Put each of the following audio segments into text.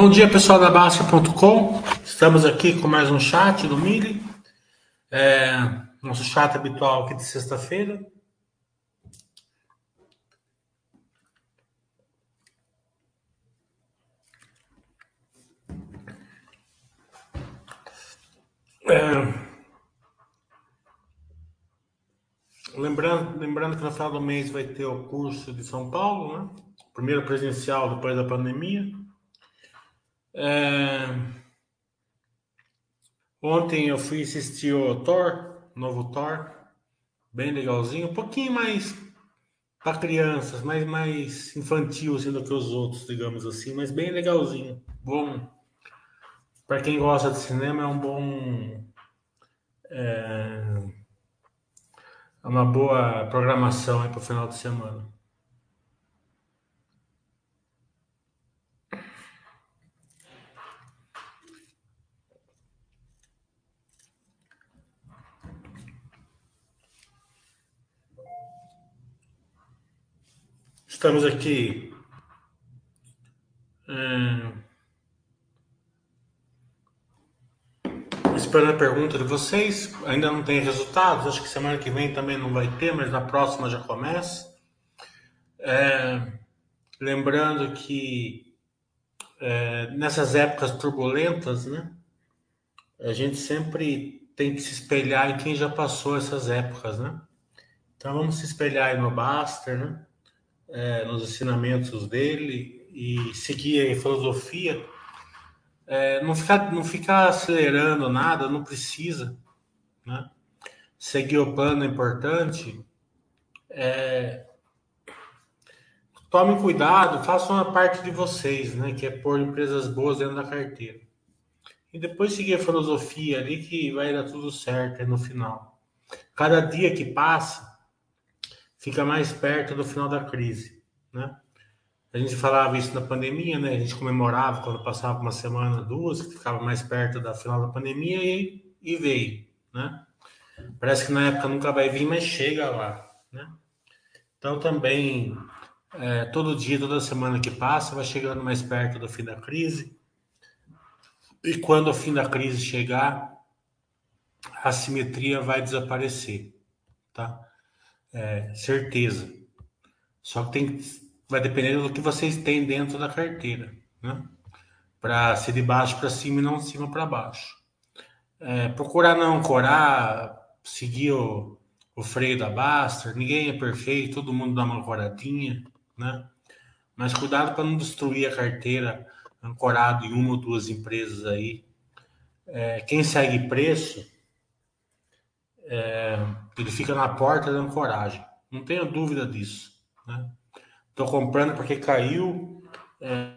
Bom dia, pessoal da Baixa.com. Estamos aqui com mais um chat do Mili. É, nosso chat habitual aqui de sexta-feira. É, lembrando, lembrando que no final do mês vai ter o curso de São Paulo, né? Primeiro presencial depois da pandemia. É... Ontem eu fui assistir o Thor, novo Thor, bem legalzinho, um pouquinho mais para crianças, mais, mais infantil assim, do que os outros, digamos assim, mas bem legalzinho. Bom, para quem gosta de cinema, é um bom. É, é uma boa programação para o final de semana. Estamos aqui é, esperando a pergunta de vocês. Ainda não tem resultados. Acho que semana que vem também não vai ter, mas na próxima já começa. É, lembrando que é, nessas épocas turbulentas, né, a gente sempre tem que se espelhar em quem já passou essas épocas, né? Então vamos se espelhar aí no Baster, né? É, nos ensinamentos dele e seguir a filosofia. É, não, ficar, não ficar acelerando nada, não precisa. Né? Seguir o plano é importante. É, tome cuidado, façam a parte de vocês, né? Que é pôr empresas boas dentro da carteira. E depois seguir a filosofia ali que vai dar tudo certo no final. Cada dia que passa, fica mais perto do final da crise, né? A gente falava isso na pandemia, né? A gente comemorava quando passava uma semana, duas, que ficava mais perto da final da pandemia e, e veio, né? Parece que na época nunca vai vir, mas chega lá, né? Então também é, todo dia, toda semana que passa, vai chegando mais perto do fim da crise. E quando o fim da crise chegar, a simetria vai desaparecer, tá? É, certeza. Só que tem, vai depender do que vocês têm dentro da carteira, né? Para ser de baixo para cima e não de cima para baixo. É, procurar não ancorar, seguir o, o freio da Baster. Ninguém é perfeito, todo mundo dá uma ancoradinha, né? Mas cuidado para não destruir a carteira ancorado em uma ou duas empresas aí. É, quem segue preço é, ele fica na porta da ancoragem. Não tenha dúvida disso. Estou né? comprando porque caiu. É,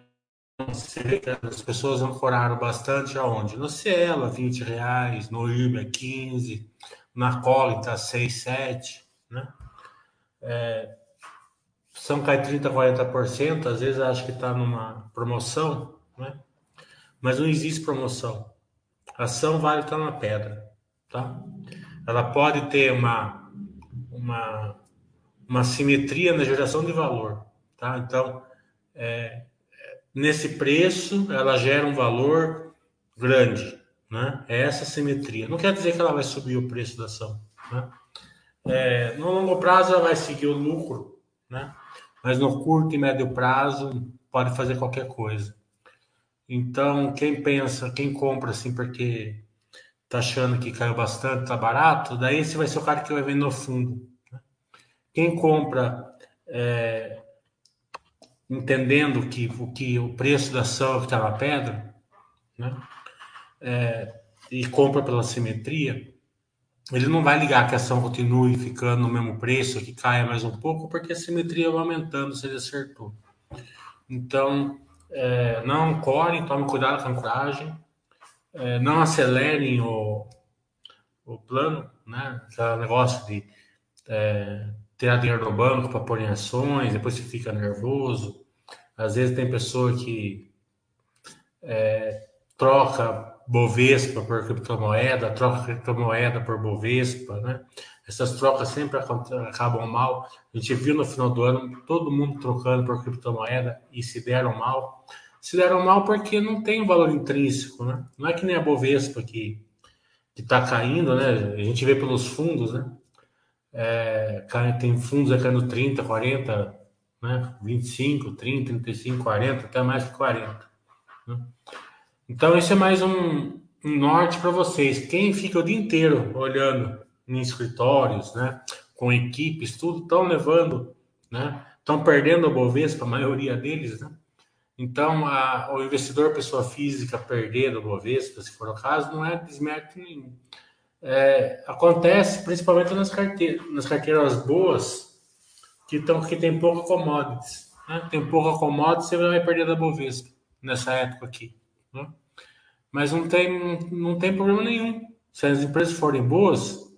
as pessoas ancoraram bastante aonde? No Cielo, 20 reais, no IBA, 15, na Colita, 6, 7, né? É, são cai 30, 40%, às vezes acho que está numa promoção, né? Mas não existe promoção. A ação vale estar tá na pedra, tá? Ela pode ter uma, uma, uma simetria na geração de valor. Tá? Então, é, nesse preço, ela gera um valor grande. Né? É essa simetria. Não quer dizer que ela vai subir o preço da ação. Né? É, no longo prazo, ela vai seguir o lucro, né? mas no curto e médio prazo, pode fazer qualquer coisa. Então, quem pensa, quem compra assim, porque tá achando que caiu bastante, tá barato, daí esse vai ser o cara que vai vender no fundo. Né? Quem compra é, entendendo que o, que o preço da ação que está na pedra, né? É, e compra pela simetria, ele não vai ligar que a ação continue ficando no mesmo preço, que caia mais um pouco, porque a simetria vai aumentando se ele acertou. Então, é, não core, tome cuidado com a ancoragem, é, não acelerem o, o plano, né? Aquele negócio de é, ter dinheiro no banco para pôr em ações, depois você fica nervoso. Às vezes tem pessoa que é, troca Bovespa por criptomoeda, troca criptomoeda por Bovespa, né? Essas trocas sempre acabam mal. A gente viu no final do ano todo mundo trocando por criptomoeda e se deram mal. Se deram mal porque não tem valor intrínseco, né? Não é que nem a Bovespa que está caindo, né? A gente vê pelos fundos, né? É, tem fundos caindo 30, 40, né? 25, 30, 35, 40, até mais que 40. Né? Então, esse é mais um, um norte para vocês. Quem fica o dia inteiro olhando em escritórios, né? Com equipes, tudo, estão levando, né? Estão perdendo a Bovespa, a maioria deles, né? Então, a, o investidor, pessoa física, perder do Bovespa, se for o caso, não é desmérito nenhum. É, acontece principalmente nas carteiras, nas carteiras boas, que, tão, que tem pouca commodities. Né? Tem pouca commodities, você vai perder da Bovespa nessa época aqui. Né? Mas não tem, não tem problema nenhum. Se as empresas forem boas,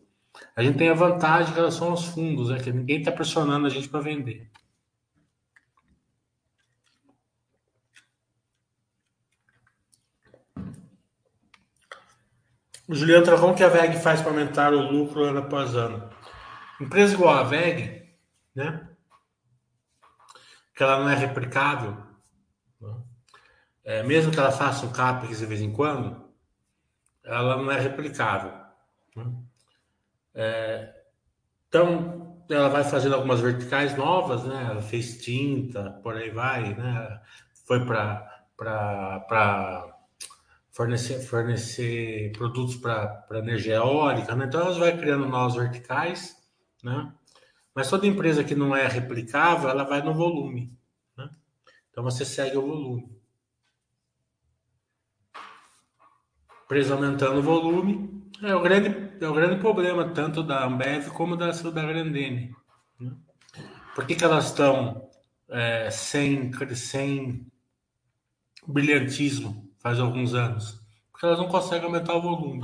a gente tem a vantagem em relação aos fundos, é que ninguém está pressionando a gente para vender. O Juliano Travão, que a VEG faz para aumentar o lucro ano após ano? Empresa igual a VEG, né? Que ela não é replicável, né? é, mesmo que ela faça um CAPEX de vez em quando, ela não é replicável. Né? É, então, ela vai fazendo algumas verticais novas, né? Ela fez tinta, por aí vai, né? Foi para fornecer, fornecer produtos para energia eólica, né? Então elas vai criando novas verticais, né? Mas toda empresa que não é replicável, ela vai no volume, né? Então você segue o volume. Empresa aumentando o volume é o grande, é o grande problema tanto da Ambev como da, da Grandene. Né? Por que, que elas estão é, sem, sem brilhantismo? Faz alguns anos, porque elas não conseguem aumentar o volume.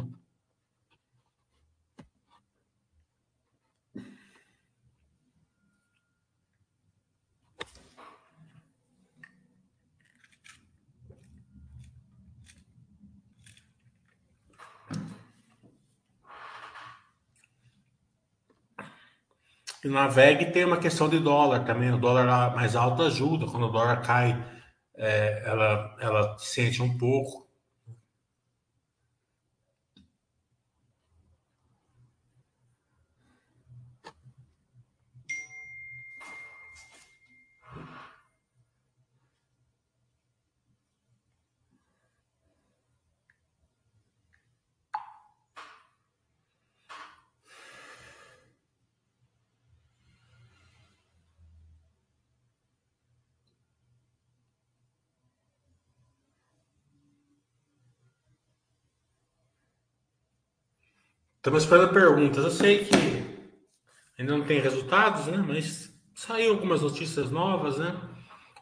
E na VEG tem uma questão de dólar também. O dólar mais alto ajuda. Quando o dólar cai é, ela, ela sente um pouco. Estamos esperando perguntas. Eu sei que ainda não tem resultados, né? Mas saiu algumas notícias novas, né?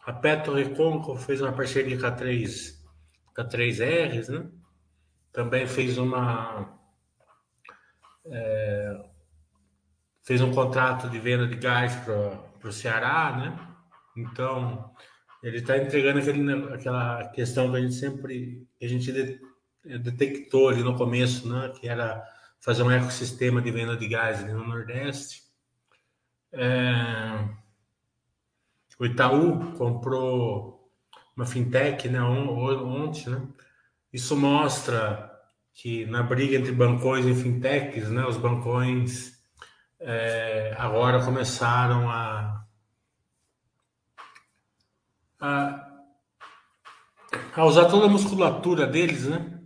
A Petro Reconco fez uma parceria com a 3, com a 3Rs, né? Também fez uma. É, fez um contrato de venda de gás para o Ceará, né? Então, ele está entregando aquele, aquela questão que a gente sempre a gente detectou ali no começo, né? Que era fazer um ecossistema de venda de gás ali no Nordeste. É... O Itaú comprou uma fintech né, ontem. Né? Isso mostra que na briga entre bancões e fintechs, né, os bancões é, agora começaram a, a, a, usar toda a musculatura deles, né?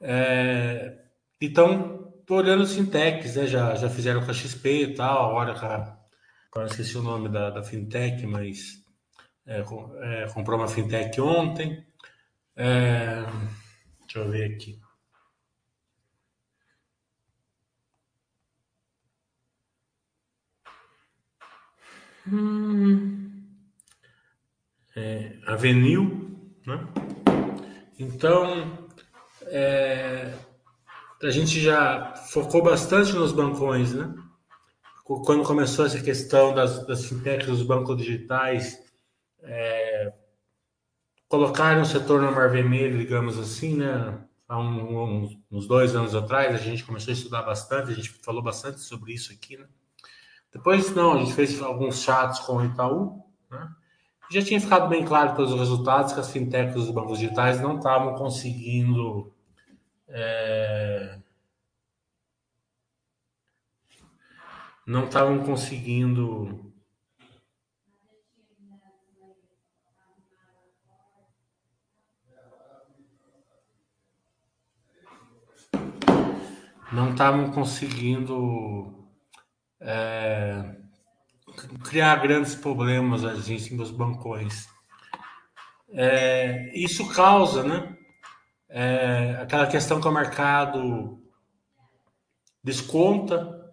É, então, tô olhando fintechs, né? Já, já fizeram com a XP e tal, agora com a, agora esqueci o nome da, da fintech, mas é, é, comprou uma fintech ontem. É, deixa eu ver aqui. Hum, é, Avenil, né? Então, é, a gente já focou bastante nos bancões, né? Quando começou essa questão das, das fintechs, dos bancos digitais, é, colocaram o setor no mar vermelho, digamos assim, né? Há um, um, uns dois anos atrás, a gente começou a estudar bastante, a gente falou bastante sobre isso aqui, né? Depois, não, a gente fez alguns chats com o Itaú, né? Já tinha ficado bem claro pelos resultados que as fintechs dos bancos digitais não estavam conseguindo é, não estavam conseguindo não estavam conseguindo é, criar grandes problemas assim nos bancões. É, isso causa, né? É, aquela questão que o mercado desconta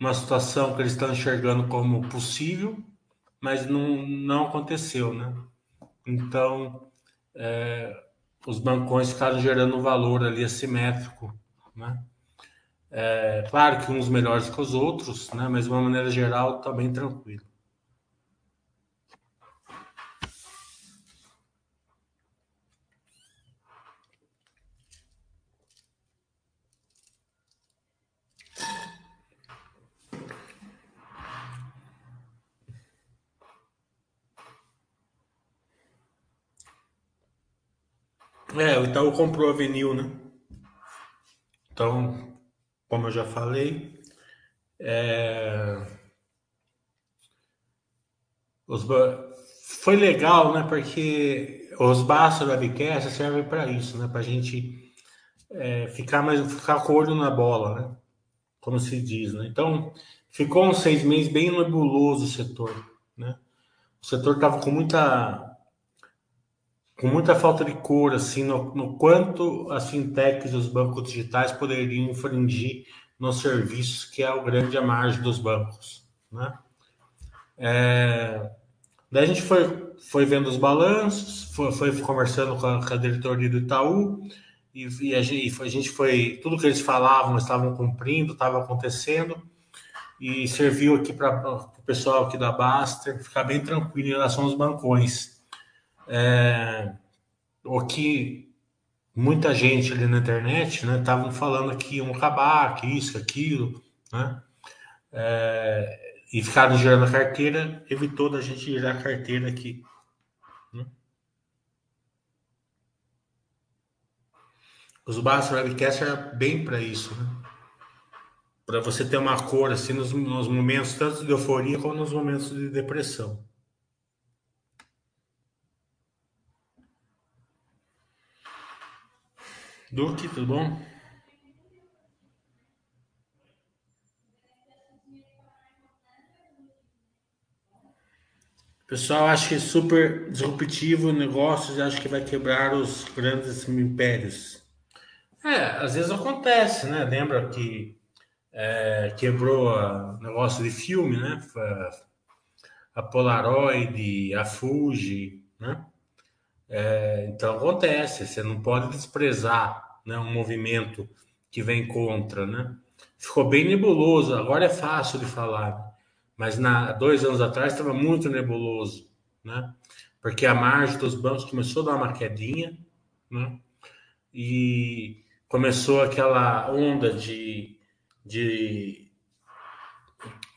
uma situação que eles estão enxergando como possível, mas não, não aconteceu, né? Então, é, os bancões ficaram gerando um valor ali assimétrico, né? É, claro que uns melhores que os outros, né? Mas de uma maneira geral, está bem tranquilo. É, o Itaú comprou a Avenil, né? Então, como eu já falei, é... Os... foi legal, né? Porque os baços da Webcast servem para isso, né? Para a gente é, ficar mais ficar com o olho na bola, né? Como se diz, né? Então ficou uns seis meses bem nebuloso o setor, né? O setor estava com muita com muita falta de cor, assim, no, no quanto as fintechs e os bancos digitais poderiam infringir nos serviços, que é o grande a margem dos bancos, né? É, daí a gente foi, foi vendo os balanços, foi, foi conversando com a, com a diretoria do Itaú, e, e, a gente, a gente foi, tudo que eles falavam, estavam cumprindo, estava acontecendo, e serviu aqui para o pessoal aqui da Baster ficar bem tranquilo em relação aos bancões. É, o que muita gente ali na internet né estavam falando que iam acabar, que isso, aquilo, né? É, e ficaram girando a carteira, evitou da gente girar a carteira aqui. Né? Os Bass Webcast era bem para isso, né? Para você ter uma cor assim nos, nos momentos tanto de euforia como nos momentos de depressão. Duque, tudo bom? Pessoal, acho que é super disruptivo negócios e acho que vai quebrar os grandes impérios. É, às vezes acontece, né? Lembra que é, quebrou o negócio de filme, né? A Polaroid, a Fuji, né? É, então acontece, você não pode desprezar né, um movimento que vem contra, né? Ficou bem nebuloso, agora é fácil de falar, mas na dois anos atrás estava muito nebuloso, né? Porque a margem dos bancos começou a dar uma quedinha, né? E começou aquela onda de, de,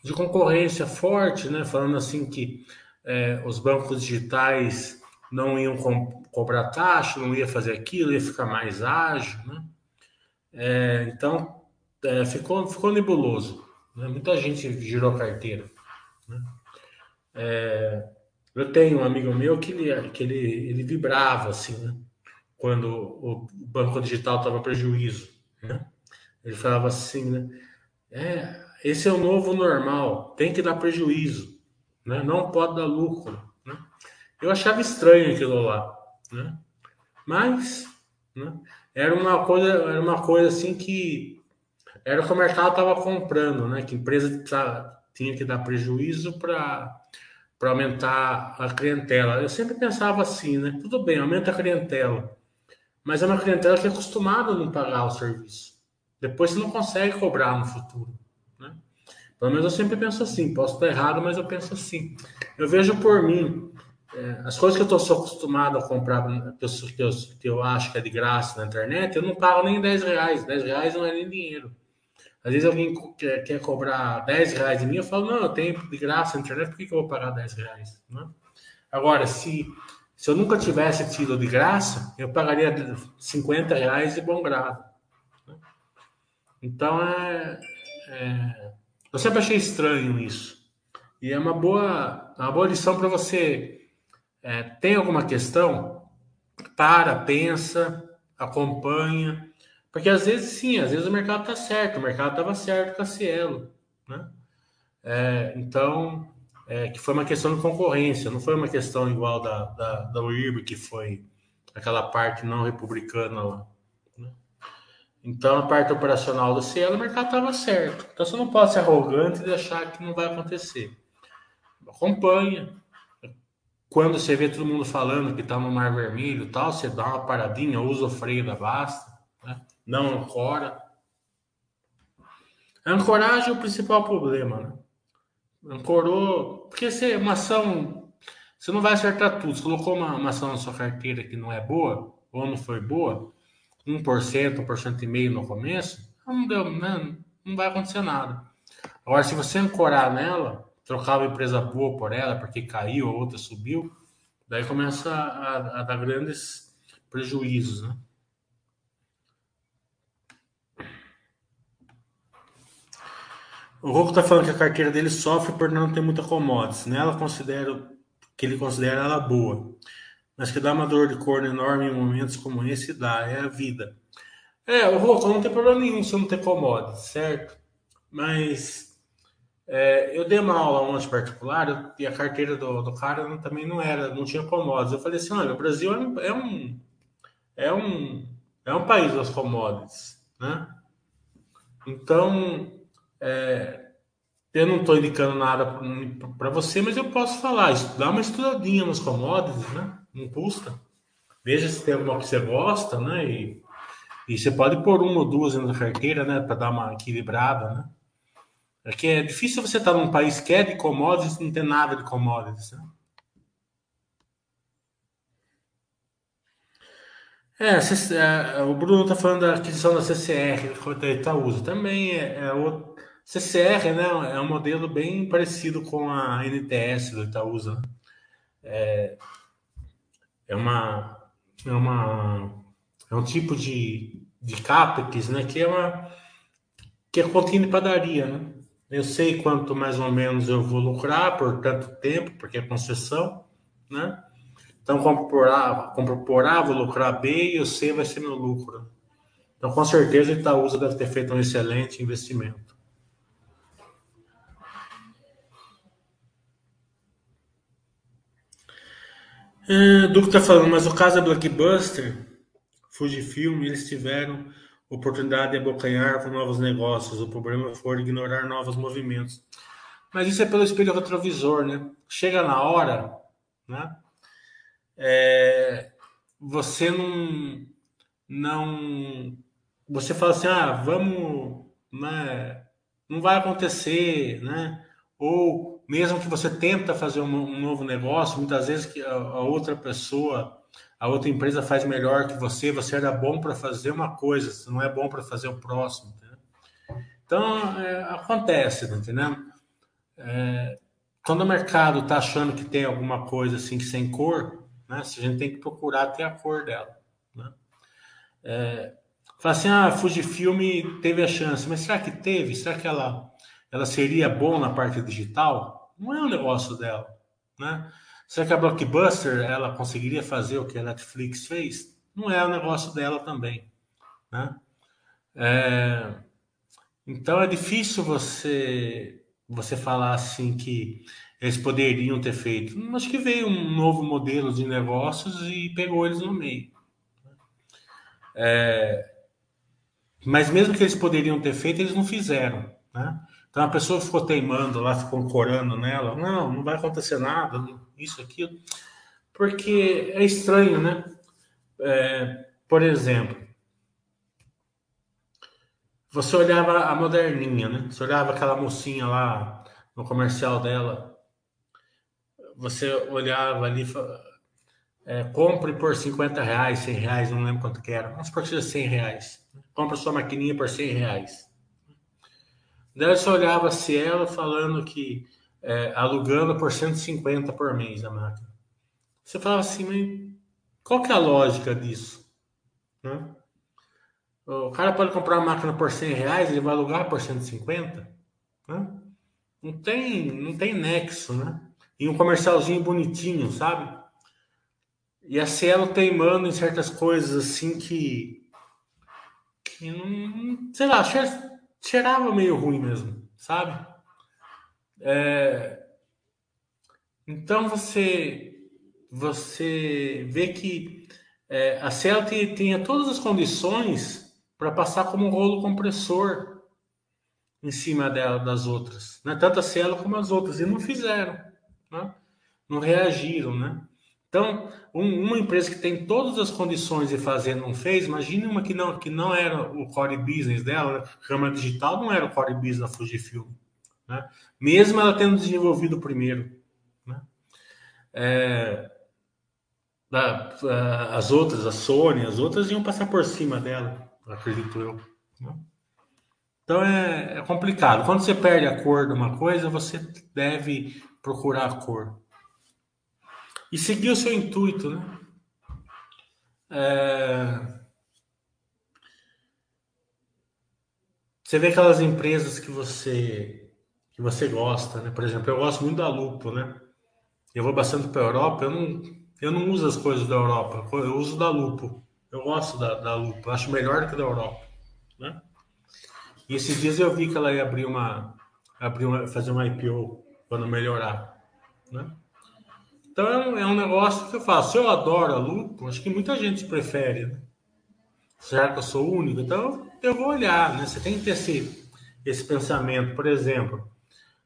de concorrência forte, né? Falando assim que é, os bancos digitais não iam co cobrar taxa, não ia fazer aquilo, ia ficar mais ágil, né? É, então, é, ficou, ficou nebuloso. Né? Muita gente girou carteira. Né? É, eu tenho um amigo meu que ele, que ele, ele vibrava assim, né? quando o banco digital estava prejuízo. Né? Ele falava assim, né? É, esse é o novo normal, tem que dar prejuízo, né? não pode dar lucro. Eu achava estranho aquilo lá, né? Mas, né? Era uma coisa, era uma coisa assim que era o que o mercado estava comprando, né? Que empresa tinha que dar prejuízo para para aumentar a clientela. Eu sempre pensava assim, né? Tudo bem, aumenta a clientela, mas é uma clientela que é acostumada a não pagar o serviço. Depois você não consegue cobrar no futuro. Né? Pelo menos eu sempre penso assim. Posso estar errado, mas eu penso assim. Eu vejo por mim. É, as coisas que eu estou acostumado a comprar, que eu, que, eu, que eu acho que é de graça na internet, eu não pago nem 10 reais. 10 reais não é nem dinheiro. Às vezes alguém quer, quer cobrar 10 reais de mim, eu falo, não, eu tenho de graça na internet, por que, que eu vou pagar 10 reais? Né? Agora, se, se eu nunca tivesse tido de graça, eu pagaria 50 reais de bom grado. Né? Então, é, é, eu sempre achei estranho isso. E é uma boa, uma boa lição para você. É, tem alguma questão? Para, pensa, acompanha. Porque às vezes, sim, às vezes o mercado está certo. O mercado estava certo com a Cielo. Né? É, então, é, que foi uma questão de concorrência, não foi uma questão igual da, da, da que foi aquela parte não republicana lá. Né? Então, a parte operacional do Cielo, o mercado estava certo. Então, você não pode ser arrogante e achar que não vai acontecer. Acompanha. Quando você vê todo mundo falando que está no Mar Vermelho tal, você dá uma paradinha, usa o freio da Basta, né? não ancora. A ancoragem é o principal problema, né? Ancorou. Porque se uma ação. Você não vai acertar tudo. Você colocou uma, uma ação na sua carteira que não é boa, ou não foi boa, 1%, 1% no começo, não deu, né? não vai acontecer nada. Agora, se você ancorar nela, trocar uma empresa boa por ela, porque caiu, a outra subiu, daí começa a, a dar grandes prejuízos, né? O Rocco está falando que a carteira dele sofre por não ter muita commodities. Nela né? considero que ele considera ela boa. Mas que dá uma dor de corno enorme em momentos como esse, dá. É a vida. É, o Rocco não tem problema nenhum se não ter commodities, certo? Mas é, eu dei uma aula ontem particular e a carteira do, do cara não, também não era, não tinha commodities. Eu falei assim, olha, o Brasil é um, é um, é um, é país das commodities, né? Então, é, eu não estou indicando nada para você, mas eu posso falar. Dá uma estudadinha nos commodities, né? Não custa. Veja se tem alguma que você gosta, né? E, e você pode pôr uma ou duas na carteira, né? Para dar uma equilibrada, né? É que é difícil você estar num país que é de commodities e não ter nada de commodities, né? É, é o Bruno está falando da aquisição da CCR, da Itaúsa. Também é, é outro CCR, né, é um modelo bem parecido com a NTS do Itaúsa. É, é uma é uma é um tipo de, de CAPEX, né, que é uma que é continha de padaria, né? Eu sei quanto mais ou menos eu vou lucrar por tanto tempo, porque é concessão, né? Então, compro por A, A, vou lucrar B e o C vai ser meu lucro. Então, com certeza, a Itaúsa deve ter feito um excelente investimento. É, do que tá falando, mas o caso da Blockbuster, Fujifilm, eles tiveram oportunidade de abocanhar com novos negócios. O problema foi ignorar novos movimentos. Mas isso é pelo espelho retrovisor, né? Chega na hora, né? É, você não, não, você fala assim, ah, vamos, né? Não vai acontecer, né? Ou mesmo que você tenta fazer um, um novo negócio, muitas vezes que a, a, outra pessoa, a outra empresa faz melhor que você, você era bom para fazer uma coisa, você não é bom para fazer o próximo. Então, é, acontece, entendendo? É, quando o mercado está achando que tem alguma coisa assim que sem cor, né, a gente tem que procurar ter a cor dela. Né? É, fala assim, ah, Fujifilm teve a chance, mas será que teve? Será que ela ela seria bom na parte digital? Não é o negócio dela, né? Será que a Blockbuster ela conseguiria fazer o que a Netflix fez? Não é o negócio dela também, né? É... Então é difícil você você falar assim que eles poderiam ter feito. Acho que veio um novo modelo de negócios e pegou eles no meio. É... Mas mesmo que eles poderiam ter feito, eles não fizeram, né? Então a pessoa ficou teimando lá, ficou corando nela, não, não vai acontecer nada, isso, aquilo, porque é estranho, né? É, por exemplo, você olhava a moderninha, né? Você olhava aquela mocinha lá no comercial dela, você olhava ali, é, compre por 50 reais, 100 reais, não lembro quanto que era, vamos por 100 reais. Compra sua maquininha por 100 reais. Daí você olhava se ela falando que é, alugando por 150 por mês a máquina. Você falava assim, mas qual que é a lógica disso? Né? O cara pode comprar uma máquina por 100 reais, ele vai alugar por 150? Né? Não tem, não tem nexo, né? E um comercialzinho bonitinho, sabe? E a Cielo teimando em certas coisas assim que. que não. sei lá, cheirava meio ruim mesmo, sabe? É, então você você vê que é, a Cielo tinha todas as condições para passar como um rolo compressor em cima dela das outras, né? Tanto a Cielo como as outras e não fizeram, né? Não reagiram, né? Então, um, uma empresa que tem todas as condições de fazer não fez, imagine uma que não que não era o core business dela, né? câmera digital não era o core business da Fujifilm, né? Mesmo ela tendo desenvolvido primeiro, né? É, as outras, a Sony, as outras iam passar por cima dela, acredito eu. Né? Então é, é, complicado. Quando você perde a cor de uma coisa, você deve procurar a cor. E seguir o seu intuito, né? É... Você vê aquelas empresas que você que você gosta, né? Por exemplo, eu gosto muito da Lupo, né? Eu vou bastante para a Europa, eu não, eu não uso as coisas da Europa, eu uso da Lupo. Eu gosto da, da Lupo, acho melhor que da Europa, né? E esses dias eu vi que ela ia abrir uma, abrir uma fazer uma IPO quando melhorar, né? Então é um, é um, negócio que eu faço. Eu adoro a Lupo, acho que muita gente prefere, né? Será que eu sou único? Então eu vou olhar, né? Você tem que ter esse, esse pensamento. Por exemplo,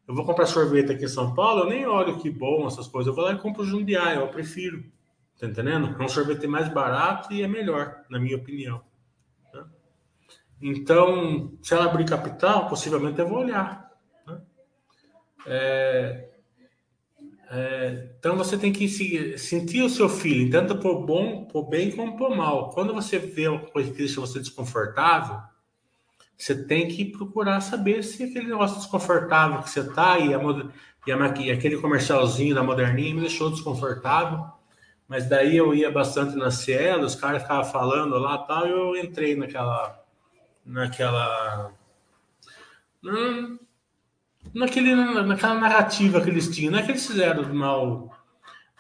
eu vou comprar sorvete aqui em São Paulo, eu nem olho que bom essas coisas. Eu vou lá e compro o Jundiaí, eu prefiro. Tá entendendo? É um sorvete mais barato e é melhor, na minha opinião. Né? Então, se ela abrir capital, possivelmente eu vou olhar. Né? É, é, então você tem que se, sentir o seu feeling, tanto por bom, por bem como por mal. Quando você vê uma coisa que deixa você desconfortável, você tem que procurar saber se aquele negócio desconfortável que você tá e, a, e, a, e aquele comercialzinho da moderninha me deixou desconfortável. Mas daí eu ia bastante na Cielo, os caras ficavam falando lá tal, e eu entrei naquela. naquela. Hum, naquele, naquela narrativa que eles tinham. Não é que eles fizeram mal,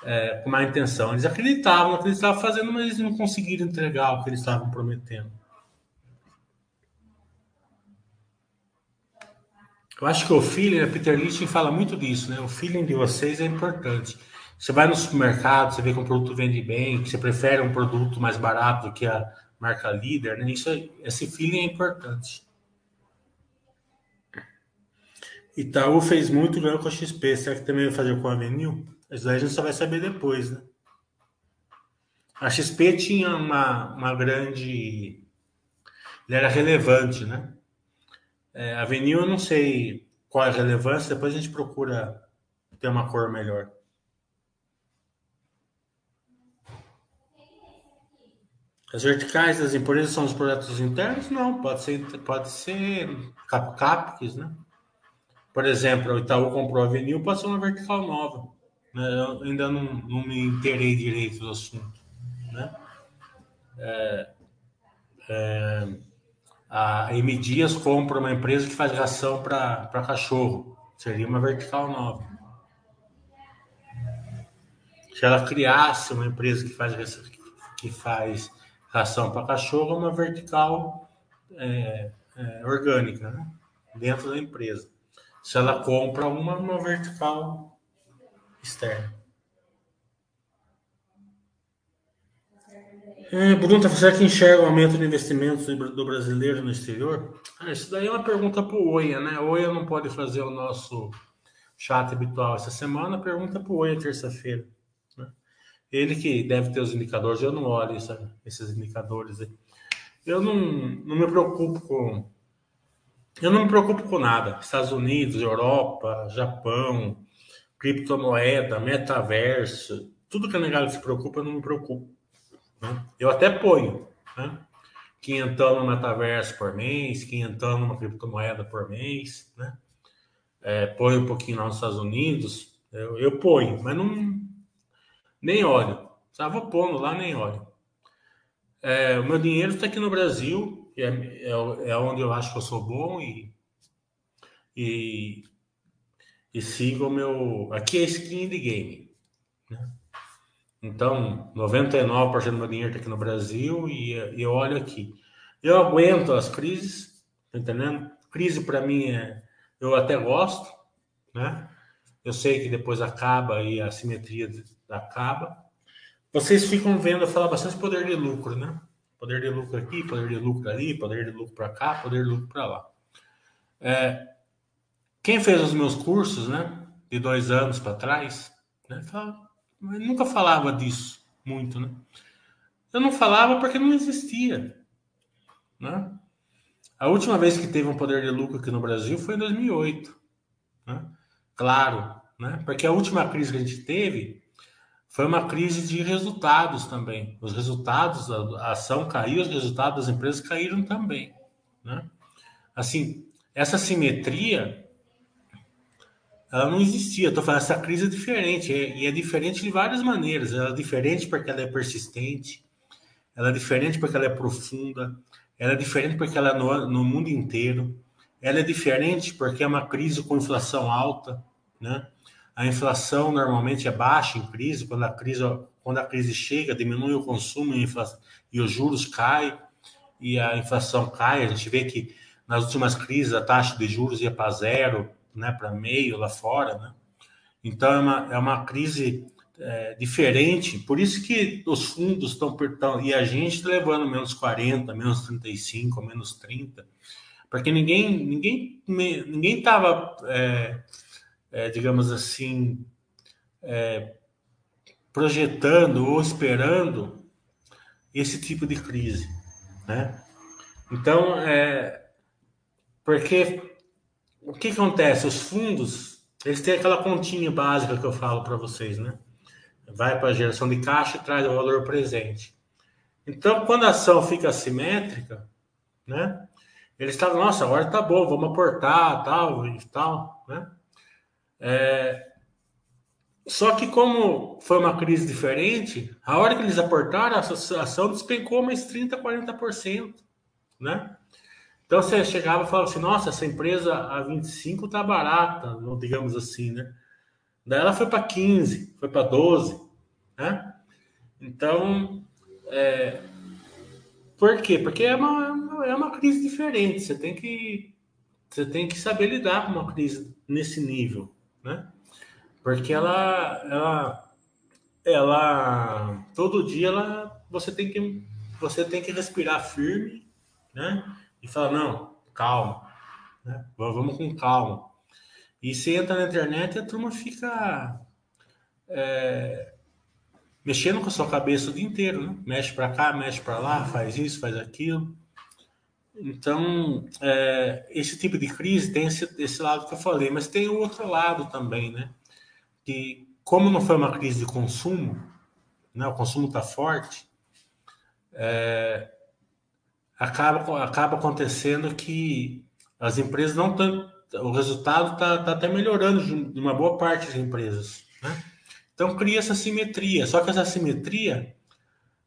é, com má intenção. Eles acreditavam no que eles estavam fazendo, mas eles não conseguiram entregar o que eles estavam prometendo. Eu acho que o feeling, a Peter Lichting fala muito disso, né? O feeling de vocês é importante. Você vai no supermercado, você vê que um produto vende bem, que você prefere um produto mais barato do que a marca líder, né? Isso, esse feeling é importante. Itaú fez muito, ganhou com a XP. Será que também vai fazer com a Avenil? Isso a gente só vai saber depois, né? A XP tinha uma, uma grande. Ele era relevante, né? É, eu não sei qual é a relevância, depois a gente procura ter uma cor melhor. As verticais das empresas são os projetos internos? Não, pode ser, pode ser cap né? Por exemplo, o Itaú comprou a Avenil, ser uma vertical nova. Né? Eu ainda não, não me interei direito do assunto. Né? É, é, a M Dias compra uma empresa que faz ração para cachorro. Seria uma vertical nova. Se ela criasse uma empresa que faz, que faz ração para cachorro, é uma vertical é, é, orgânica, né? dentro da empresa se ela compra uma, uma vertical externa. É, tá será que enxerga o aumento de investimentos do brasileiro no exterior? Ah, isso daí é uma pergunta para o Oia, né? Oia não pode fazer o nosso chat habitual essa semana, pergunta para o Oia terça-feira. Né? Ele que deve ter os indicadores, eu não olho esses indicadores aí. Eu não, não me preocupo com eu não me preocupo com nada. Estados Unidos, Europa, Japão, criptomoeda, metaverso, tudo que a negada se preocupa, eu não me preocupo. Né? Eu até ponho, né? Quinhentão no metaverso por mês, quinhentão numa criptomoeda por mês, né? É, põe um pouquinho lá nos Estados Unidos, eu, eu ponho, mas não, Nem olho. Estava pondo lá, nem olho. É, o meu dinheiro está aqui no Brasil, é, é, é, onde eu acho que eu sou bom e, e, e sigo o meu. Aqui é skin de game. Né? Então, 99% do meu dinheiro está aqui no Brasil e, eu olho aqui. Eu aguento as crises, tá entendendo? Crise para mim é. Eu até gosto, né? Eu sei que depois acaba e a simetria acaba. Vocês ficam vendo eu falar bastante poder de lucro, né? Poder de lucro aqui, poder de lucro ali, poder de lucro para cá, poder de lucro para lá. É, quem fez os meus cursos, né? De dois anos para trás, né? Fala, nunca falava disso muito, né? Eu não falava porque não existia, né? A última vez que teve um poder de lucro aqui no Brasil foi em 2008, né? Claro, né? Porque a última crise que a gente teve foi uma crise de resultados também. Os resultados, a ação caiu, os resultados das empresas caíram também. Né? Assim, essa simetria, ela não existia. Estou falando, essa crise é diferente, e é diferente de várias maneiras. Ela é diferente porque ela é persistente, ela é diferente porque ela é profunda, ela é diferente porque ela é no, no mundo inteiro, ela é diferente porque é uma crise com inflação alta, né? A inflação normalmente é baixa em crise, quando a crise, quando a crise chega, diminui o consumo e, inflação, e os juros caem e a inflação cai. A gente vê que nas últimas crises a taxa de juros ia para zero, né, para meio lá fora. Né? Então é uma, é uma crise é, diferente, por isso que os fundos estão e a gente está levando menos 40, menos 35, menos 30, porque ninguém ninguém ninguém estava é, é, digamos assim, é, projetando ou esperando esse tipo de crise, né? Então, é, porque o que acontece? Os fundos, eles têm aquela continha básica que eu falo para vocês, né? Vai para a geração de caixa e traz o valor presente. Então, quando a ação fica assimétrica, né? Eles estavam, nossa, agora tá bom, vamos aportar, tal, e tal, né? É, só que como foi uma crise diferente, a hora que eles aportaram, a associação despencou mais 30%, 40%, né? Então você chegava e falava assim, nossa, essa empresa a 25 tá barata, digamos assim, né? Daí ela foi para 15, foi para 12, né? Então, é... por quê? Porque é uma, é uma crise diferente, você tem que você tem que saber lidar com uma crise nesse nível, né? Porque ela, ela, ela, todo dia ela, você tem que, você tem que respirar firme, né? E falar não, calma, né? vamos com calma. E você entra na internet e a turma fica é, mexendo com a sua cabeça o dia inteiro, né? Mexe para cá, mexe para lá, faz isso, faz aquilo. Então, é, esse tipo de crise tem esse, esse, lado que eu falei, mas tem o outro lado também, né? Que, como não foi uma crise de consumo, né, o consumo está forte, é, acaba, acaba acontecendo que as empresas não estão. O resultado está tá até melhorando de uma boa parte das empresas, né? Então, cria essa simetria. Só que essa simetria,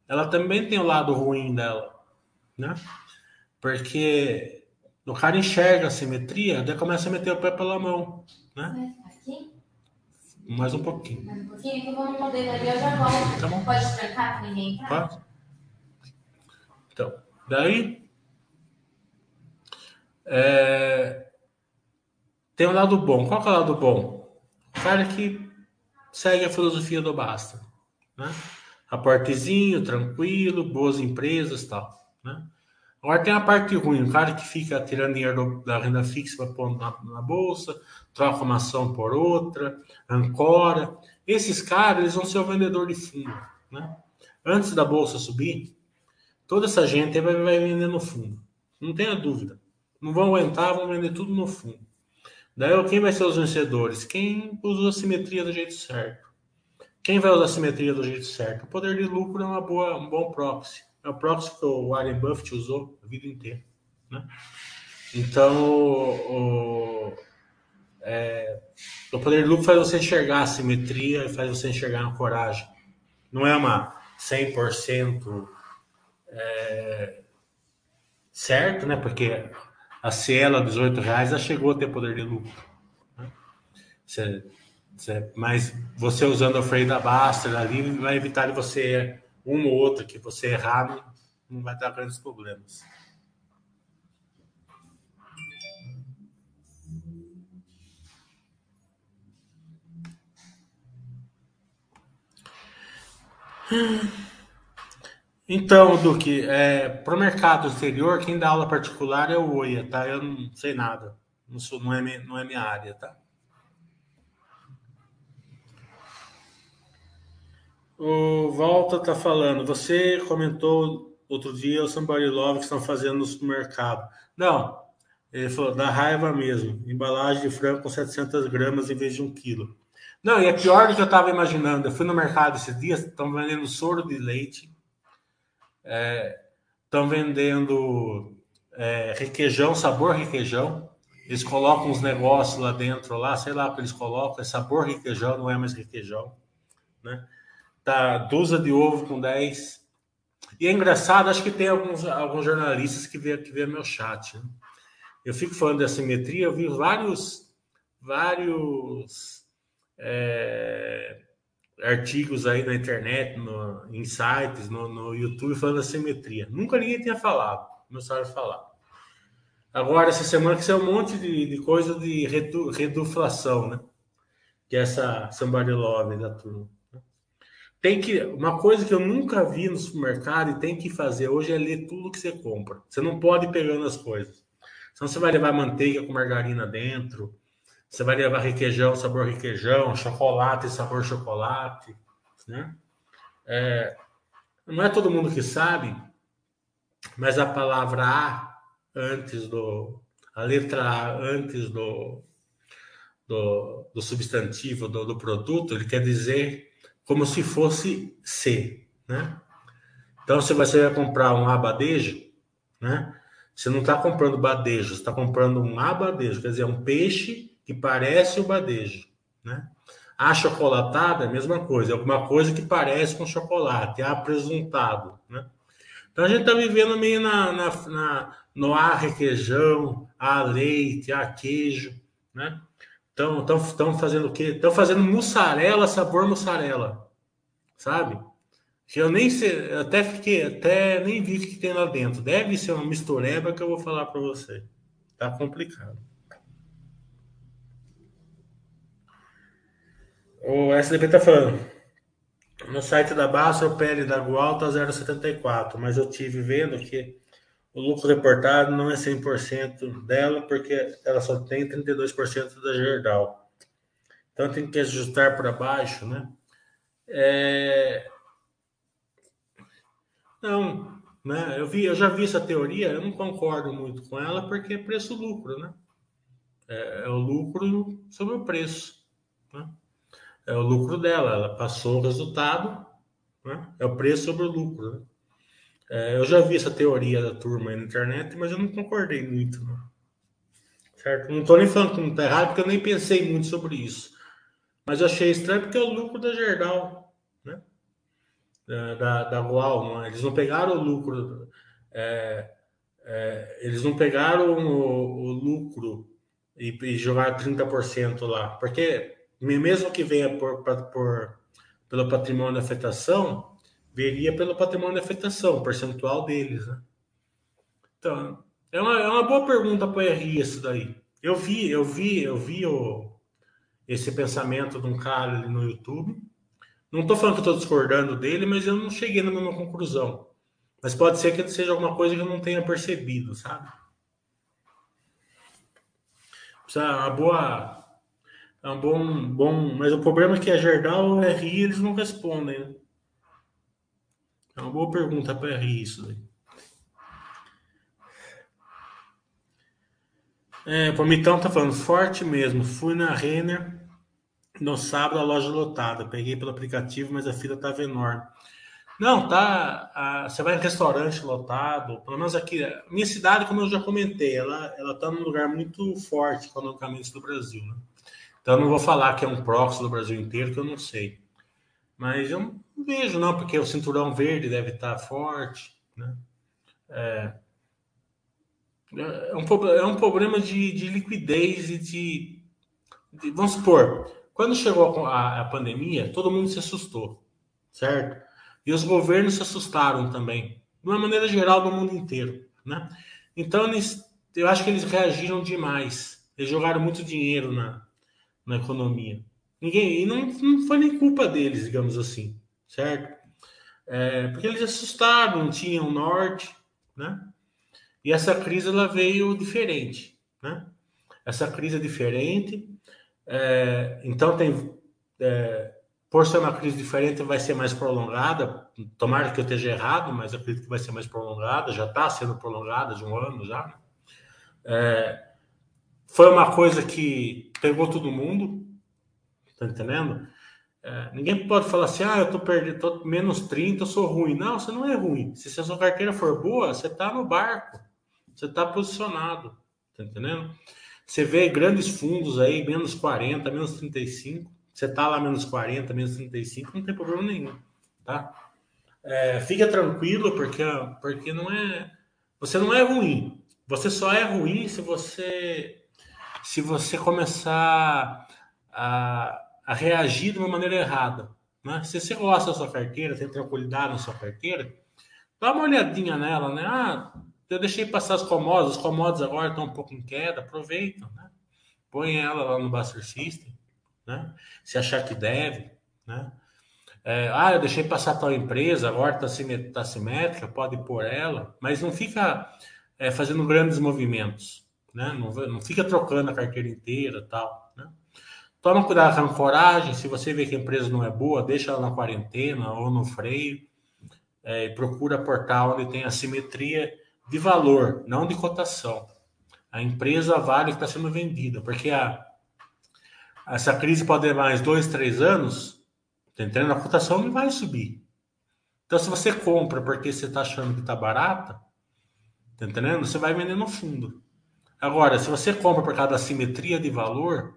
ela também tem o lado ruim dela, né? Porque o cara enxerga a simetria, daí começa a meter o pé pela mão, né? Aqui? Mais um pouquinho. Mais um pouquinho, então vamos modelo ali, eu já volto. Tá bom. Pode trancar para ninguém entrar? Pode. Então, daí... É, tem um lado bom. Qual é o lado bom? O cara que segue a filosofia do basta, né? Aportezinho, tranquilo, boas empresas tal, né? Agora tem a parte ruim, o cara que fica tirando dinheiro da renda fixa para pôr na, na, bolsa, troca uma ação por outra, ancora. Esses caras, eles vão ser o vendedor de fundo, né? Antes da bolsa subir, toda essa gente vai, vai vender no fundo. Não tenha dúvida. Não vão aguentar, vão vender tudo no fundo. Daí quem vai ser os vencedores? Quem usa a simetria do jeito certo. Quem vai usar a simetria do jeito certo? O poder de lucro é uma boa, um bom proxy. É o próximo que o Warren Buffett usou a vida inteira. Né? Então, o, é, o poder de lucro faz você enxergar a simetria e faz você enxergar a coragem. não é uma 100% é, certo, né? Porque a Cielo a 18 reais já chegou a ter poder de lucro. Né? Você, você, mas você usando o freio da Baster ali vai evitar de você um ou outro que você errar, não, vai dar grandes problemas. Então, Duque, é, para o mercado exterior, quem dá aula particular é o Oia, tá? Eu não sei nada. Não, sou, não, é, não é minha área, tá? O Volta tá falando, você comentou outro dia o Somebody Love que estão fazendo no supermercado. Não, ele falou, dá raiva mesmo. Embalagem de frango com 700 gramas em vez de um quilo. Não, e é pior do que eu estava imaginando. Eu fui no mercado esses dias, estão vendendo soro de leite, estão é, vendendo é, requeijão, sabor requeijão. Eles colocam uns negócios lá dentro, lá, sei lá o que eles colocam, é sabor requeijão, não é mais requeijão. Né? Tá dúzia de ovo com 10. E é engraçado, acho que tem alguns, alguns jornalistas que vê, que vê meu chat. Né? Eu fico falando de assimetria, eu vi vários, vários é, artigos aí na internet, no, em sites, no, no YouTube, falando da simetria. Nunca ninguém tinha falado, começaram a falar. Agora, essa semana que saiu um monte de, de coisa de redu, reduflação, né? Que é essa somebody love da turma. Tem que, uma coisa que eu nunca vi no supermercado e tem que fazer hoje é ler tudo que você compra. Você não pode ir pegando as coisas. Senão você vai levar manteiga com margarina dentro, você vai levar requeijão, sabor requeijão, chocolate, sabor chocolate, né? É, não é todo mundo que sabe, mas a palavra A antes do. a letra A antes do, do, do substantivo do, do, produto, ele quer dizer como se fosse C, né? Então, se você vai comprar um abadejo, né? Você não está comprando badejo, está comprando um abadejo, quer dizer, um peixe que parece o badejo, né? A chocolatada é a mesma coisa, é alguma coisa que parece com chocolate, é apresuntado, né? Então a gente está vivendo meio na, na, na, no ar requeijão, a leite, a queijo, né? Então, estão fazendo o quê? Estão fazendo mussarela, sabor mussarela, sabe? Que eu nem sei, até fiquei, até nem vi o que tem lá dentro. Deve ser uma mistureba que eu vou falar para você. Tá complicado. O SDP está falando. No site da Basta, o PL da Gual está 0,74, mas eu tive vendo que o lucro reportado não é 100% dela, porque ela só tem 32% da Gerdau. Então tem que ajustar para baixo, né? É... Não, né? Eu, vi, eu já vi essa teoria, eu não concordo muito com ela, porque é preço-lucro, né? É, é o lucro sobre o preço, né? É o lucro dela. Ela passou o resultado, né? é o preço sobre o lucro. Né? É, eu já vi essa teoria da turma na internet, mas eu não concordei muito. Não. Certo? Não estou nem falando que não está errado, porque eu nem pensei muito sobre isso. Mas eu achei estranho porque é o lucro da Gerdau, né? Da, da, da Gual. Eles não pegaram o lucro. É, é, eles não pegaram o, o lucro e, e jogaram 30% lá. Porque mesmo que venha por, por, pelo patrimônio de afetação, veria pelo patrimônio de afetação, o percentual deles. Né? Então, é uma, é uma boa pergunta para o RI isso daí. Eu vi, eu vi, eu vi o, esse pensamento de um cara ali no YouTube. Não estou falando que estou discordando dele, mas eu não cheguei na mesma conclusão. Mas pode ser que seja alguma coisa que eu não tenha percebido, sabe? Precisa uma boa é um bom, bom. Mas o problema é que a Gerdau a RI eles não respondem, né? É uma boa pergunta para RI isso daí. É, o tá falando, forte mesmo. Fui na Renner no sábado, a loja lotada. Peguei pelo aplicativo, mas a fila tava enorme. Não, tá. A, você vai em restaurante lotado, pelo menos aqui. Minha cidade, como eu já comentei, ela, ela tá num lugar muito forte economicamente do Brasil, né? Então, eu não vou falar que é um proxy do Brasil inteiro, que eu não sei. Mas um Não vejo, não, porque o cinturão verde deve estar forte. Né? É, é, um, é um problema de, de liquidez e de, de, Vamos supor, quando chegou a, a pandemia, todo mundo se assustou, certo? E os governos se assustaram também, de uma maneira geral, no mundo inteiro. Né? Então, eles, eu acho que eles reagiram demais. Eles jogaram muito dinheiro na, na economia. Ninguém, e não, não foi nem culpa deles, digamos assim, certo? É, porque eles assustaram, tinham norte, né? E essa crise ela veio diferente, né? Essa crise é diferente, é, então tem, é, por ser uma crise diferente, vai ser mais prolongada. Tomara que eu esteja errado, mas acredito que vai ser mais prolongada. Já está sendo prolongada de um ano já. Né? É, foi uma coisa que pegou todo mundo, tá entendendo? É, ninguém pode falar assim, ah, eu tô perdendo, tô menos 30, eu sou ruim. Não, você não é ruim. Se a sua carteira for boa, você tá no barco, você tá posicionado, tá entendendo? Você vê grandes fundos aí, menos 40, menos 35, você tá lá menos 40, menos 35, não tem problema nenhum, tá? É, fica tranquilo, porque, porque não é. Você não é ruim. Você só é ruim se você se você começar a a reagir de uma maneira errada. Né? Se você gosta da sua carteira, tem tranquilidade na sua carteira, dá uma olhadinha nela, né? Ah, eu deixei passar as commodities, os commodities agora estão um pouco em queda, aproveita, né? Põe ela lá no Buster System, né? Se achar que deve, né? É, ah, eu deixei passar tal empresa, agora está tá simétrica, pode pôr ela, mas não fica é, fazendo grandes movimentos, né? Não, não fica trocando a carteira inteira tal, né? Toma cuidado com a coragem. Se você vê que a empresa não é boa, deixa ela na quarentena ou no freio. É, procura portal onde tem assimetria de valor, não de cotação. A empresa vale que está sendo vendida, porque a, essa crise pode levar mais dois, três anos, tá entendendo? A cotação não vai subir. Então, se você compra porque você está achando que está barata, tá entendendo? Você vai vender no fundo. Agora, se você compra por causa da simetria de valor,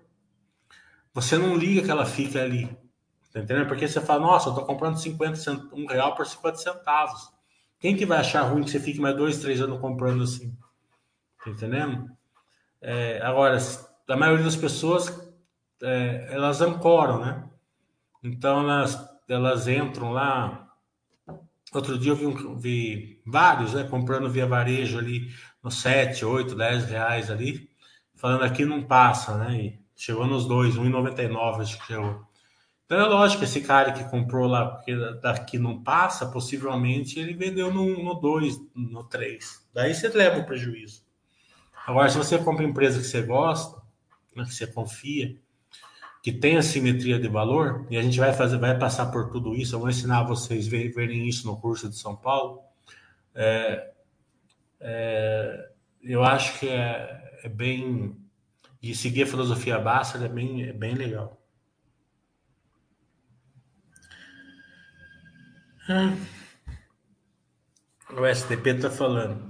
você não liga que ela fica ali. Tá entendendo? Porque você fala, nossa, eu tô comprando 50 cent... um real por 50 centavos. Quem que vai achar ruim que você fique mais dois, três anos comprando assim? Tá entendendo? É, agora, a maioria das pessoas, é, elas ancoram, né? Então, elas, elas entram lá. Outro dia eu vi, vi vários, né? Comprando via varejo ali, no 7, 8, 10 reais ali. Falando aqui não passa, né? E, Chegou nos dois, 1,99 acho que chegou. Então é lógico esse cara que comprou lá, porque daqui não passa, possivelmente ele vendeu no 2, no 3. Daí você leva o prejuízo. Agora, se você compra empresa que você gosta, né, que você confia, que tem a simetria de valor, e a gente vai fazer, vai passar por tudo isso, eu vou ensinar vocês verem isso no curso de São Paulo. É, é, eu acho que é, é bem e seguir a filosofia Basta é bem, é bem legal. Ah. O STP está falando.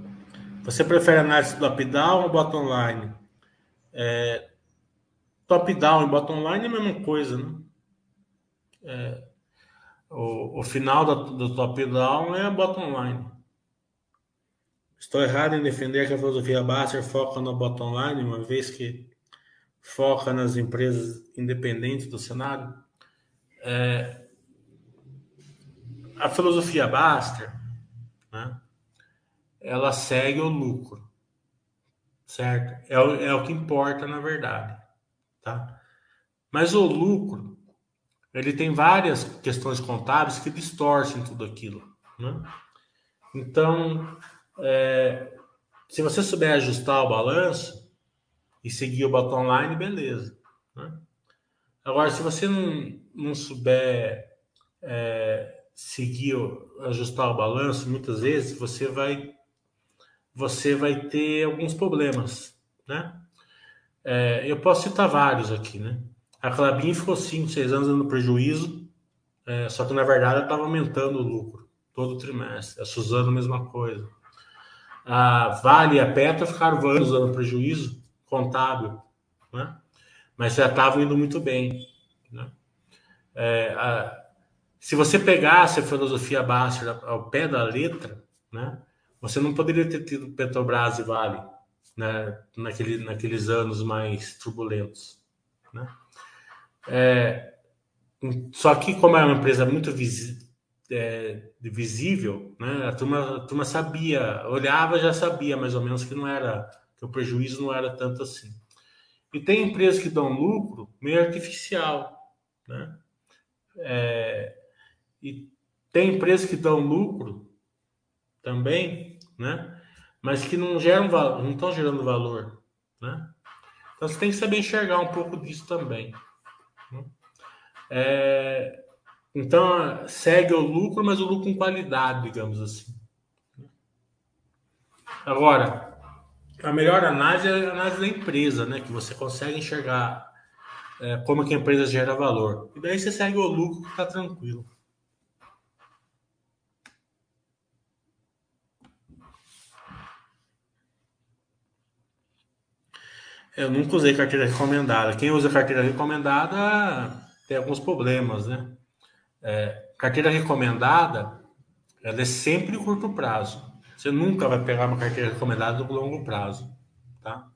Você prefere análise top-down ou bottom-line? É, top-down e bottom-line é a mesma coisa, né? É, o, o final do, do top-down é bottom-line. Estou errado em defender que a filosofia Basser foca no bottom-line, uma vez que foca nas empresas independentes do cenário. É, a filosofia Baster, né, ela segue o lucro, certo? É o, é o que importa na verdade, tá? Mas o lucro, ele tem várias questões contábeis que distorcem tudo aquilo, né? Então, é, se você souber ajustar o balanço, e seguir o bottom line, beleza. Né? Agora, se você não, não souber é, seguir, ajustar o balanço, muitas vezes você vai você vai ter alguns problemas, né? É, eu posso citar vários aqui, né? A Clabin ficou 5, 6 anos dando prejuízo, é, só que na verdade ela estava aumentando o lucro todo trimestre. A Suzano, mesma coisa. A Vale e a Petra ficaram anos dando prejuízo, contábil, né? mas já estavam indo muito bem. Né? É, a, se você pegasse a filosofia Baster ao pé da letra, né, você não poderia ter tido Petrobras e Vale né, naquele, naqueles anos mais turbulentos. Né? É, só que, como é uma empresa muito vis, é, visível, né, a, turma, a turma sabia, olhava já sabia mais ou menos que não era, que o prejuízo não era tanto assim. E tem empresas que dão lucro meio artificial. Né? É, e tem empresas que dão lucro também, né? Mas que não geram não estão gerando valor, né? Então você tem que saber enxergar um pouco disso também. Né? É, então segue o lucro, mas o lucro com qualidade, digamos assim. Agora, a melhor análise é a análise da empresa, né? Que você consegue enxergar é, como que a empresa gera valor. E daí você segue o lucro que está tranquilo. Eu nunca usei carteira recomendada. Quem usa carteira recomendada tem alguns problemas, né? É, carteira recomendada, ela é sempre curto prazo. Você nunca vai pegar uma carteira recomendada no longo prazo, tá?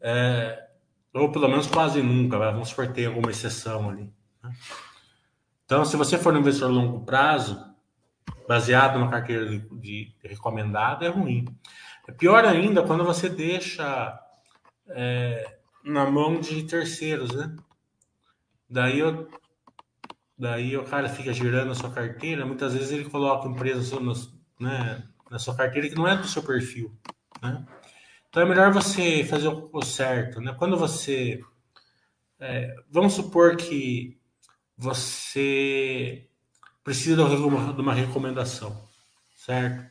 É, ou pelo menos quase nunca, vamos supor ter alguma exceção ali. Né? Então, se você for um investidor longo prazo, baseado numa carteira de, de recomendada, é ruim. É pior ainda quando você deixa é, na mão de terceiros, né? Daí, eu, daí o cara fica girando a sua carteira, muitas vezes ele coloca empresas né, na sua carteira que não é do seu perfil, né? Então é melhor você fazer o certo, né? Quando você... É, vamos supor que você precisa de uma recomendação, certo?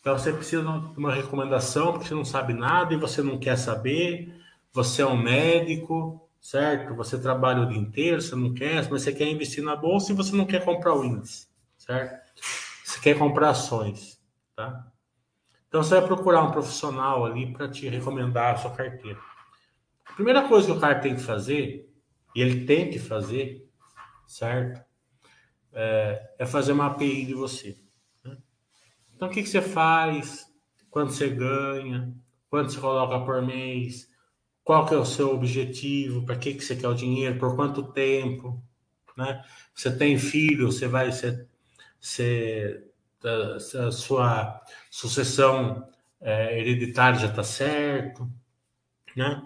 Então você precisa de uma recomendação porque você não sabe nada e você não quer saber. Você é um médico, certo? Você trabalha o dia inteiro, você não quer, mas você quer investir na bolsa e você não quer comprar o índice, certo? Você quer comprar ações, tá? Então você vai procurar um profissional ali para te recomendar a sua carteira. A primeira coisa que o cara tem que fazer, e ele tem que fazer, certo? É, é fazer uma API de você. Então, o que, que você faz? Quanto você ganha? Quanto você coloca por mês? Qual que é o seu objetivo? Para que, que você quer o dinheiro? Por quanto tempo? Né? Você tem filho? Você vai ser, ser a sua sucessão é, hereditária já está certo, né?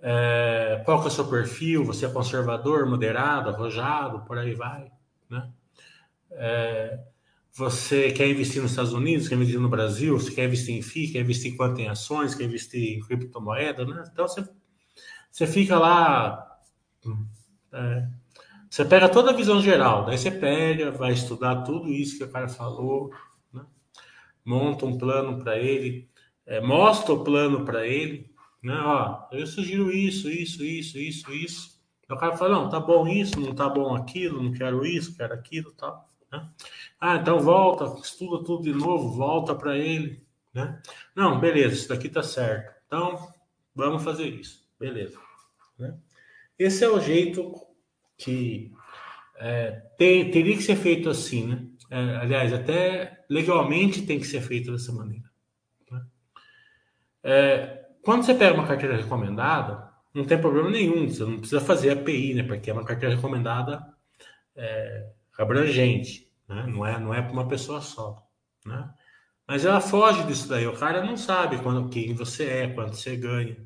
É, qual que é o seu perfil? Você é conservador, moderado, arrojado, por aí vai, né? É, você quer investir nos Estados Unidos, quer investir no Brasil, você quer investir em FII, quer investir quanto em ações, quer investir em criptomoeda, né? Então você, você fica lá. É, você pega toda a visão geral, daí você pega, vai estudar tudo isso que o cara falou, né? monta um plano para ele, é, mostra o plano para ele, né? Ó, eu sugiro isso, isso, isso, isso, isso. o cara fala, não, tá bom isso, não tá bom aquilo, não quero isso, quero aquilo, tal. Né? Ah, então volta, estuda tudo de novo, volta para ele. Né? Não, beleza, isso daqui tá certo. Então, vamos fazer isso. Beleza. Né? Esse é o jeito que é, tem, teria que ser feito assim, né? É, aliás, até legalmente tem que ser feito dessa maneira. Né? É, quando você pega uma carteira recomendada, não tem problema nenhum, você não precisa fazer API, né? Porque é uma carteira recomendada é, abrangente, né? não é, não é para uma pessoa só. Né? Mas ela foge disso daí. O cara não sabe quando, quem você é, quanto você ganha,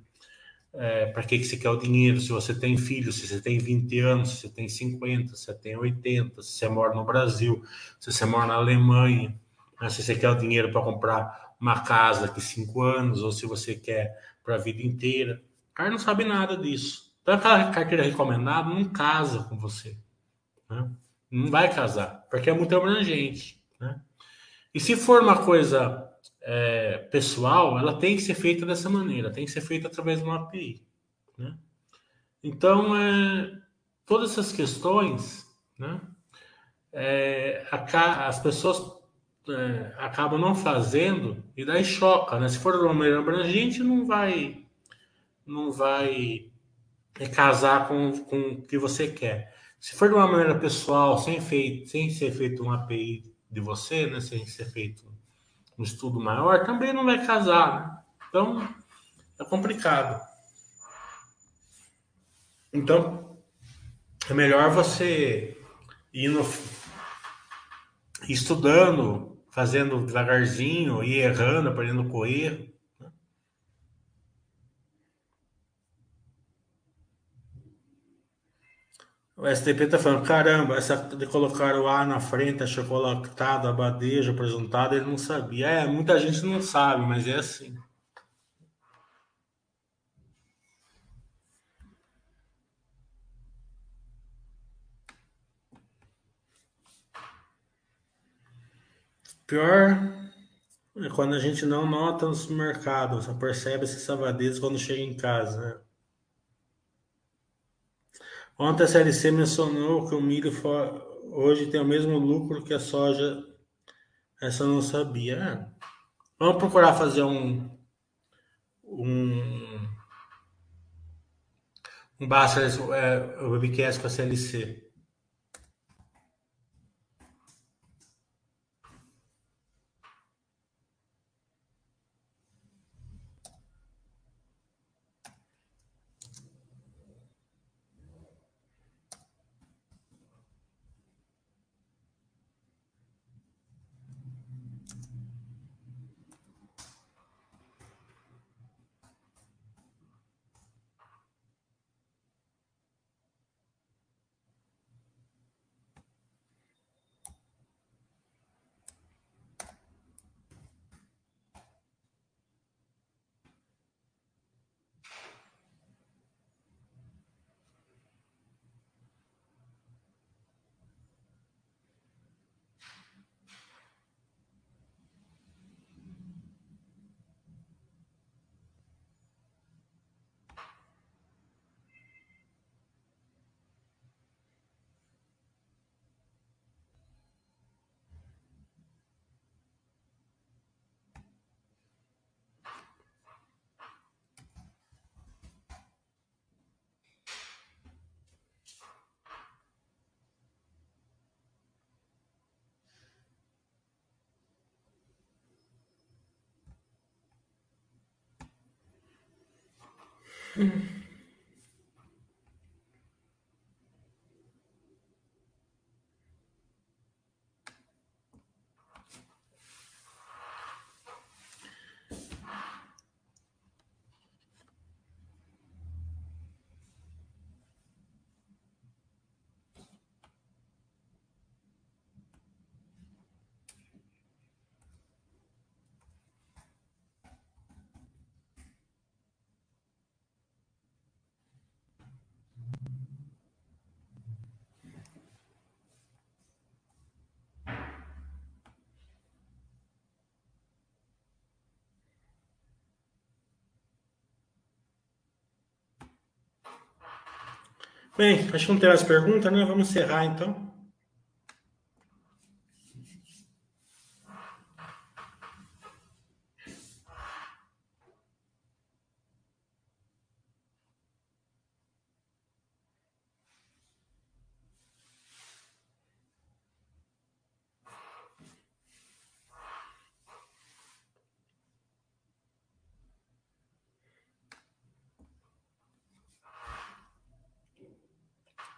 é, para que, que você quer o dinheiro, se você tem filho, se você tem 20 anos, se você tem 50, se você tem 80, se você mora no Brasil, se você mora na Alemanha, né? se você quer o dinheiro para comprar uma casa daqui 5 anos, ou se você quer para a vida inteira. O cara não sabe nada disso. Então aquela carteira recomendada não casa com você. Né? Não vai casar, porque é muito abrangente. Né? E se for uma coisa é, pessoal, ela tem que ser feita dessa maneira, tem que ser feita através de uma API. Né? Então, é, todas essas questões, né, é, a, as pessoas é, acabam não fazendo e daí choca, né? Se for de uma maneira abrangente, não vai, não vai casar com, com o que você quer. Se for de uma maneira pessoal, sem, feito, sem ser feito uma API de você, né, sem ser feito um estudo maior, também não vai casar. Né? Então, é complicado. Então, é melhor você ir no, estudando, fazendo devagarzinho, e errando, aprendendo com erro. O STP tá falando, caramba, essa de colocar o A na frente, achocolatado, abadejo, apresentado, ele não sabia. É, muita gente não sabe, mas é assim. Pior é quando a gente não nota no supermercado, só percebe esses sabadezas quando chega em casa, né? Ontem a CLC mencionou que o milho hoje tem o mesmo lucro que a soja. Essa eu não sabia. É. Vamos procurar fazer um um um basta é, o webcast com a CLC. Mm. Bem, acho que não tem mais perguntas, né? Vamos encerrar então.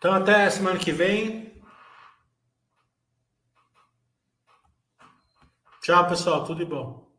Então, até semana que vem. Tchau, pessoal. Tudo de bom.